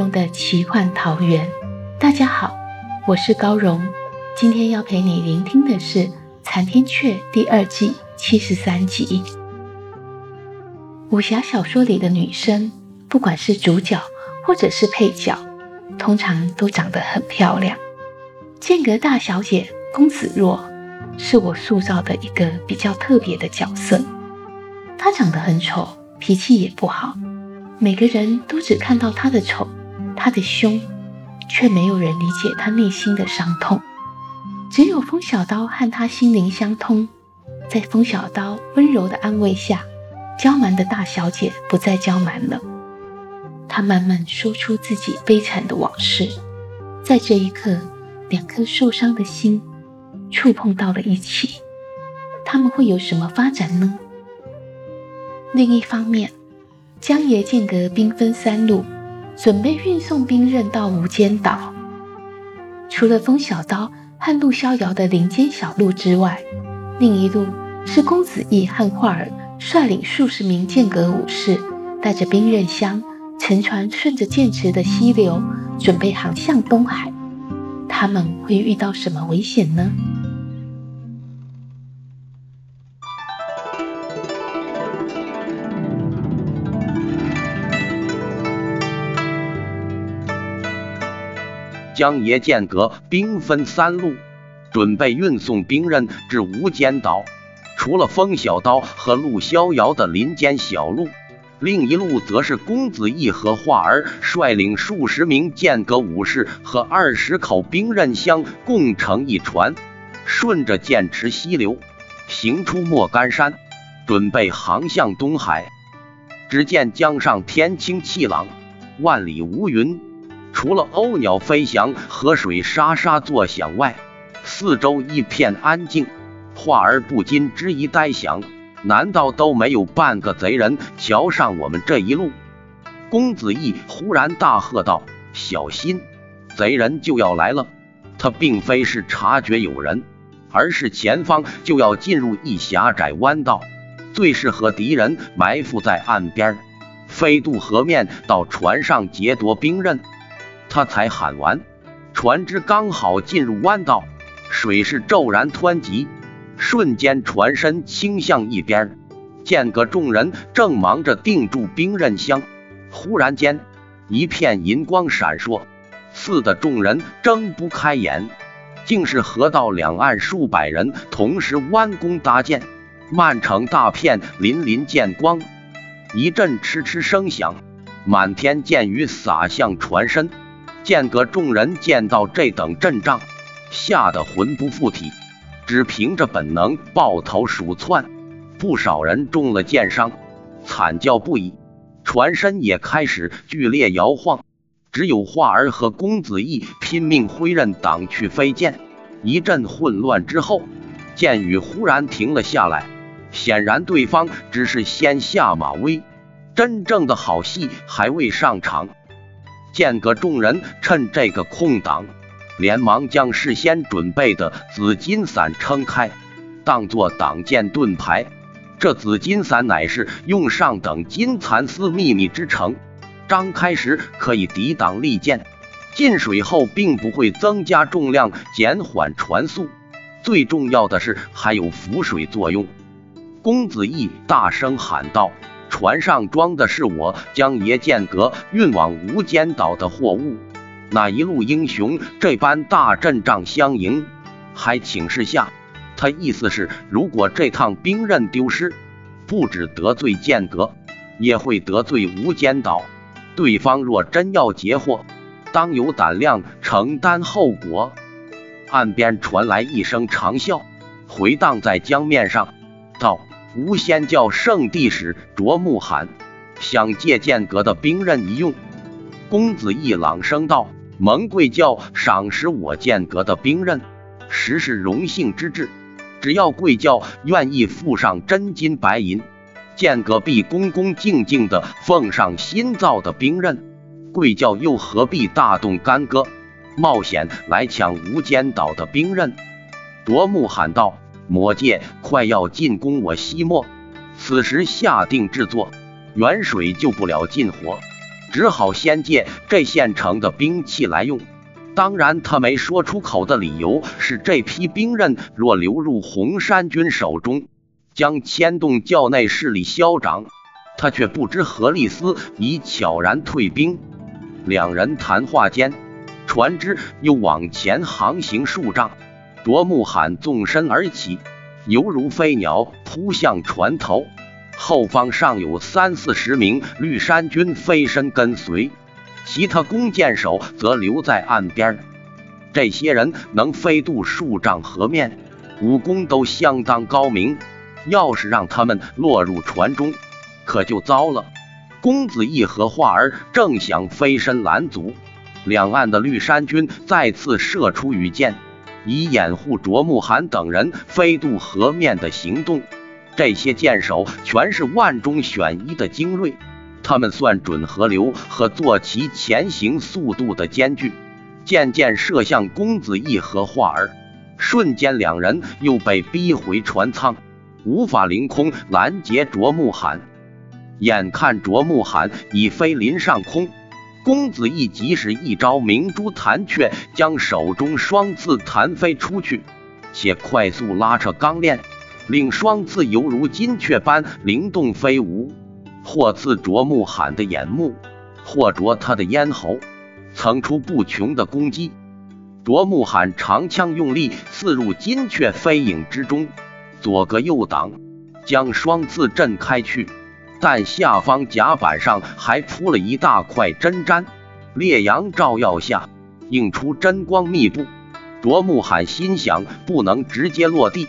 荣的奇幻桃源。大家好，我是高荣。今天要陪你聆听的是《残天阙》第二季七十三集。武侠小说里的女生，不管是主角或者是配角，通常都长得很漂亮。剑阁大小姐公子若，是我塑造的一个比较特别的角色。她长得很丑，脾气也不好。每个人都只看到他的丑，他的胸，却没有人理解他内心的伤痛。只有风小刀和他心灵相通，在风小刀温柔的安慰下，娇蛮的大小姐不再娇蛮了。她慢慢说出自己悲惨的往事，在这一刻，两颗受伤的心触碰到了一起。他们会有什么发展呢？另一方面。江爷剑阁兵分三路，准备运送兵刃到无间岛。除了风小刀和陆逍遥的林间小路之外，另一路是公子义和画儿率领数十名剑阁武士，带着兵刃箱，乘船顺着剑池的溪流，准备航向东海。他们会遇到什么危险呢？江爷剑阁兵分三路，准备运送兵刃至无间岛。除了风小刀和陆逍遥的林间小路，另一路则是公子义和画儿率领数十名剑阁武士和二十口兵刃箱共乘一船，顺着剑池溪流行出莫干山，准备航向东海。只见江上天清气朗，万里无云。除了鸥鸟飞翔、河水沙沙作响外，四周一片安静。画儿不禁之一呆想：难道都没有半个贼人瞧上我们这一路？公子义忽然大喝道：“小心，贼人就要来了！”他并非是察觉有人，而是前方就要进入一狭窄弯道，最适合敌人埋伏在岸边，飞渡河面到船上劫夺兵刃。他才喊完，船只刚好进入弯道，水势骤然湍急，瞬间船身倾向一边。剑阁众人正忙着定住兵刃箱，忽然间一片银光闪烁，刺得众人睁不开眼。竟是河道两岸数百人同时弯弓搭箭，漫成大片粼粼剑光，一阵嗤嗤声响，满天箭雨洒向船身。剑阁众人见到这等阵仗，吓得魂不附体，只凭着本能抱头鼠窜，不少人中了箭伤，惨叫不已，船身也开始剧烈摇晃。只有画儿和公子义拼命挥刃挡去飞剑，一阵混乱之后，箭雨忽然停了下来，显然对方只是先下马威，真正的好戏还未上场。剑阁众人趁这个空档，连忙将事先准备的紫金伞撑开，当作挡箭盾牌。这紫金伞乃是用上等金蚕丝秘密之成，张开时可以抵挡利箭，进水后并不会增加重量，减缓船速。最重要的是还有浮水作用。公子义大声喊道。船上装的是我将爷剑阁运往无间岛的货物，哪一路英雄这般大阵仗相迎，还请示下。他意思是，如果这趟兵刃丢失，不止得罪剑阁，也会得罪无间岛。对方若真要截获，当有胆量承担后果。岸边传来一声长啸，回荡在江面上，道：“无仙教圣地使卓木罕想借剑阁的兵刃一用。”公子一朗声道：“蒙贵教赏识我剑阁的兵刃，实是荣幸之至。只要贵教愿意付上真金白银，剑阁必恭恭敬敬的奉上新造的兵刃。贵教又何必大动干戈，冒险来抢无间岛的兵刃？”卓木喊道：“魔界快要进攻我西漠，此时下定制作，远水救不了近火。”只好先借这现成的兵器来用。当然，他没说出口的理由是，这批兵刃若流入红山军手中，将牵动教内势力消长。他却不知何利斯已悄然退兵。两人谈话间，船只又往前航行数丈。卓木罕纵身而起，犹如飞鸟扑向船头。后方尚有三四十名绿衫军飞身跟随，其他弓箭手则留在岸边。这些人能飞渡数丈河面，武功都相当高明。要是让他们落入船中，可就糟了。公子义和画儿正想飞身拦阻，两岸的绿衫军再次射出羽箭，以掩护卓木罕等人飞渡河面的行动。这些箭手全是万中选一的精锐，他们算准河流和坐骑前行速度的间距，渐渐射向公子义和画儿。瞬间，两人又被逼回船舱，无法凌空拦截卓木罕。眼看卓木罕已飞临上空，公子义即使一招明珠弹雀，将手中双刺弹飞出去，且快速拉扯钢链。令双刺犹如金雀般灵动飞舞，或刺啄木罕的眼目，或啄他的咽喉，层出不穷的攻击。啄木罕长枪用力刺入金雀飞影之中，左隔右挡，将双刺震开去。但下方甲板上还铺了一大块针毡，烈阳照耀下，映出真光密布。卓木罕心想，不能直接落地。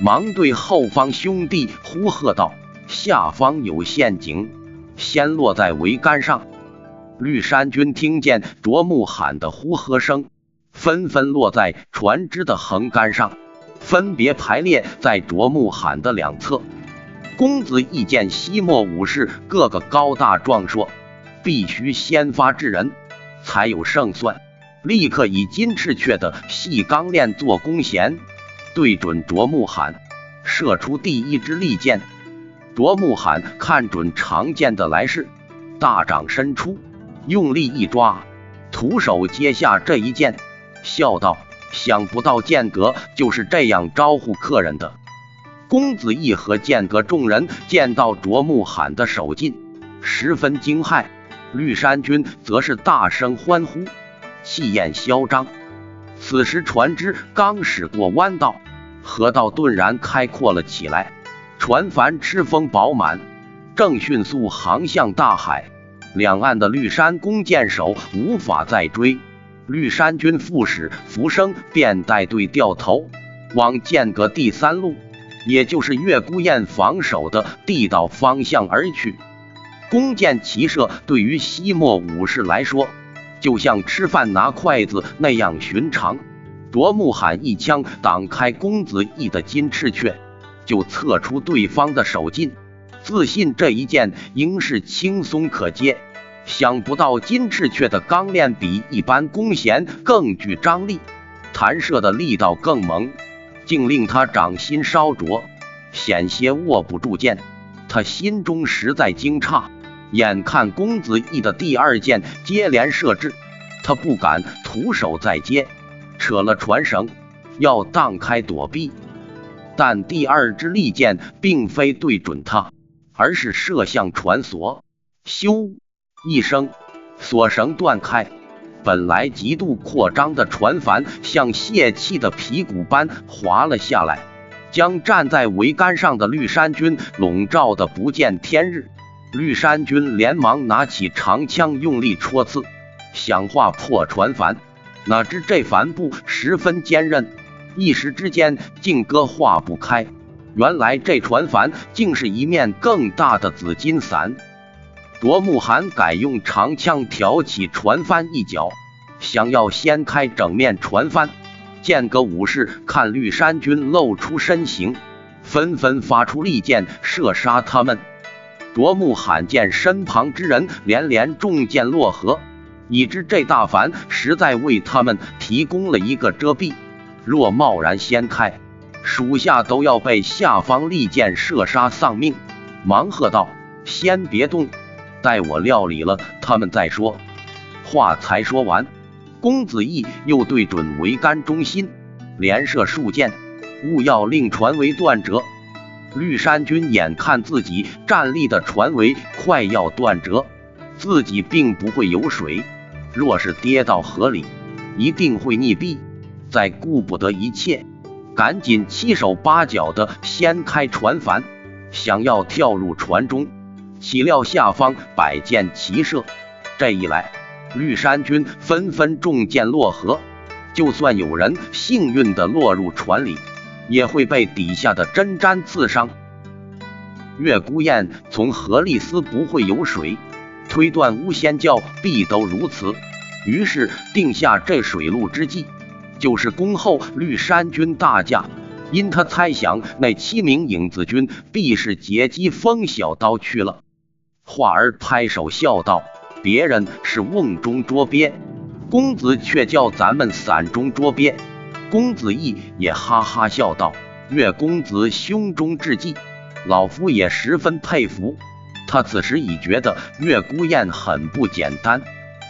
忙对后方兄弟呼喝道：“下方有陷阱，先落在桅杆上。”绿衫军听见卓木罕的呼喝声，纷纷落在船只的横杆上，分别排列在卓木罕的两侧。公子一见西漠武士个个高大壮硕，必须先发制人，才有胜算。立刻以金翅雀的细钢链做弓弦。对准卓木罕，射出第一支利箭。卓木罕看准长剑的来势，大掌伸出，用力一抓，徒手接下这一箭，笑道：“想不到剑阁就是这样招呼客人的。”公子义和剑阁众人见到卓木罕的手劲，十分惊骇。绿衫军则是大声欢呼，气焰嚣张。此时船只刚驶过弯道，河道顿然开阔了起来，船帆吃风饱满，正迅速航向大海。两岸的绿山弓箭手无法再追，绿山军副使福生便带队掉头往剑阁第三路，也就是月孤雁防守的地道方向而去。弓箭齐射对于西漠武士来说。就像吃饭拿筷子那样寻常。卓木罕一枪挡开公子义的金翅雀，就测出对方的手劲，自信这一箭应是轻松可接。想不到金翅雀的钢链比一般弓弦更具张力，弹射的力道更猛，竟令他掌心烧灼，险些握不住剑。他心中实在惊诧。眼看公子义的第二箭接连射至，他不敢徒手再接，扯了船绳，要荡开躲避。但第二支利箭并非对准他，而是射向船索。咻一声，索绳断开，本来极度扩张的船帆像泄气的皮鼓般滑了下来，将站在桅杆上的绿衫军笼罩的不见天日。绿山军连忙拿起长枪，用力戳刺，想划破船帆。哪知这帆布十分坚韧，一时之间竟割划不开。原来这船帆竟是一面更大的紫金伞。卓木寒改用长枪挑起船帆一角，想要掀开整面船帆。剑阁武士看绿山军露出身形，纷纷发出利箭射杀他们。卓木罕见身旁之人连连中箭落河。已知这大帆实在为他们提供了一个遮蔽，若贸然掀开，属下都要被下方利箭射杀丧命。忙喝道：“先别动，待我料理了他们再说。”话才说完，公子义又对准桅杆中心连射数箭，勿要令船桅断折。绿山军眼看自己站立的船桅快要断折，自己并不会有水。若是跌到河里，一定会溺毙。再顾不得一切，赶紧七手八脚的掀开船帆，想要跳入船中。岂料下方百箭齐射，这一来，绿山军纷纷中箭落河。就算有人幸运的落入船里，也会被底下的针毡刺伤。月孤雁从河利斯不会有水？推断巫仙教必都如此，于是定下这水路之计，就是恭候绿山军大驾。因他猜想那七名影子军必是劫击风小刀去了。华儿拍手笑道：“别人是瓮中捉鳖，公子却叫咱们伞中捉鳖。”公子义也哈哈笑道：“岳公子胸中智计，老夫也十分佩服。”他此时已觉得岳孤雁很不简单，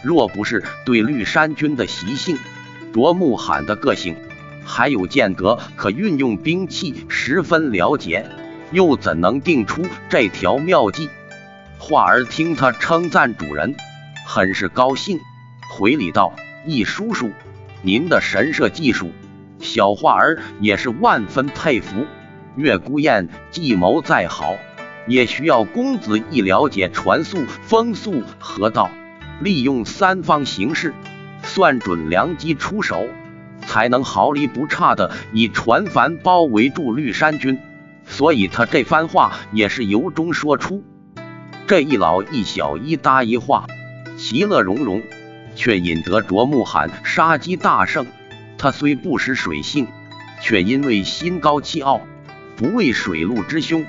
若不是对绿山军的习性、卓木罕的个性，还有剑阁可运用兵器十分了解，又怎能定出这条妙计？华儿听他称赞主人，很是高兴，回礼道：“易叔叔，您的神射技术，小华儿也是万分佩服。月孤雁计谋再好。”也需要公子一了解传速、风速河道，利用三方形势，算准良机出手，才能毫厘不差的以船帆包围住绿山军。所以他这番话也是由衷说出。这一老一小一搭一话，其乐融融，却引得卓木罕杀机大胜。他虽不识水性，却因为心高气傲，不畏水陆之凶。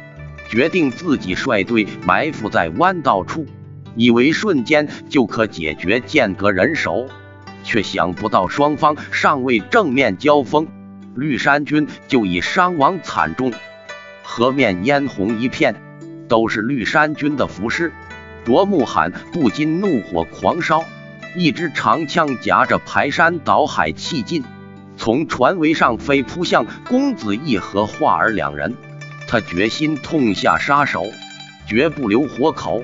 决定自己率队埋伏在弯道处，以为瞬间就可解决间隔人手，却想不到双方尚未正面交锋，绿山军就已伤亡惨重，河面嫣红一片，都是绿衫军的服饰。卓木罕不禁怒火狂烧，一支长枪夹着排山倒海气劲，从船桅上飞扑向公子义和画儿两人。他决心痛下杀手，绝不留活口。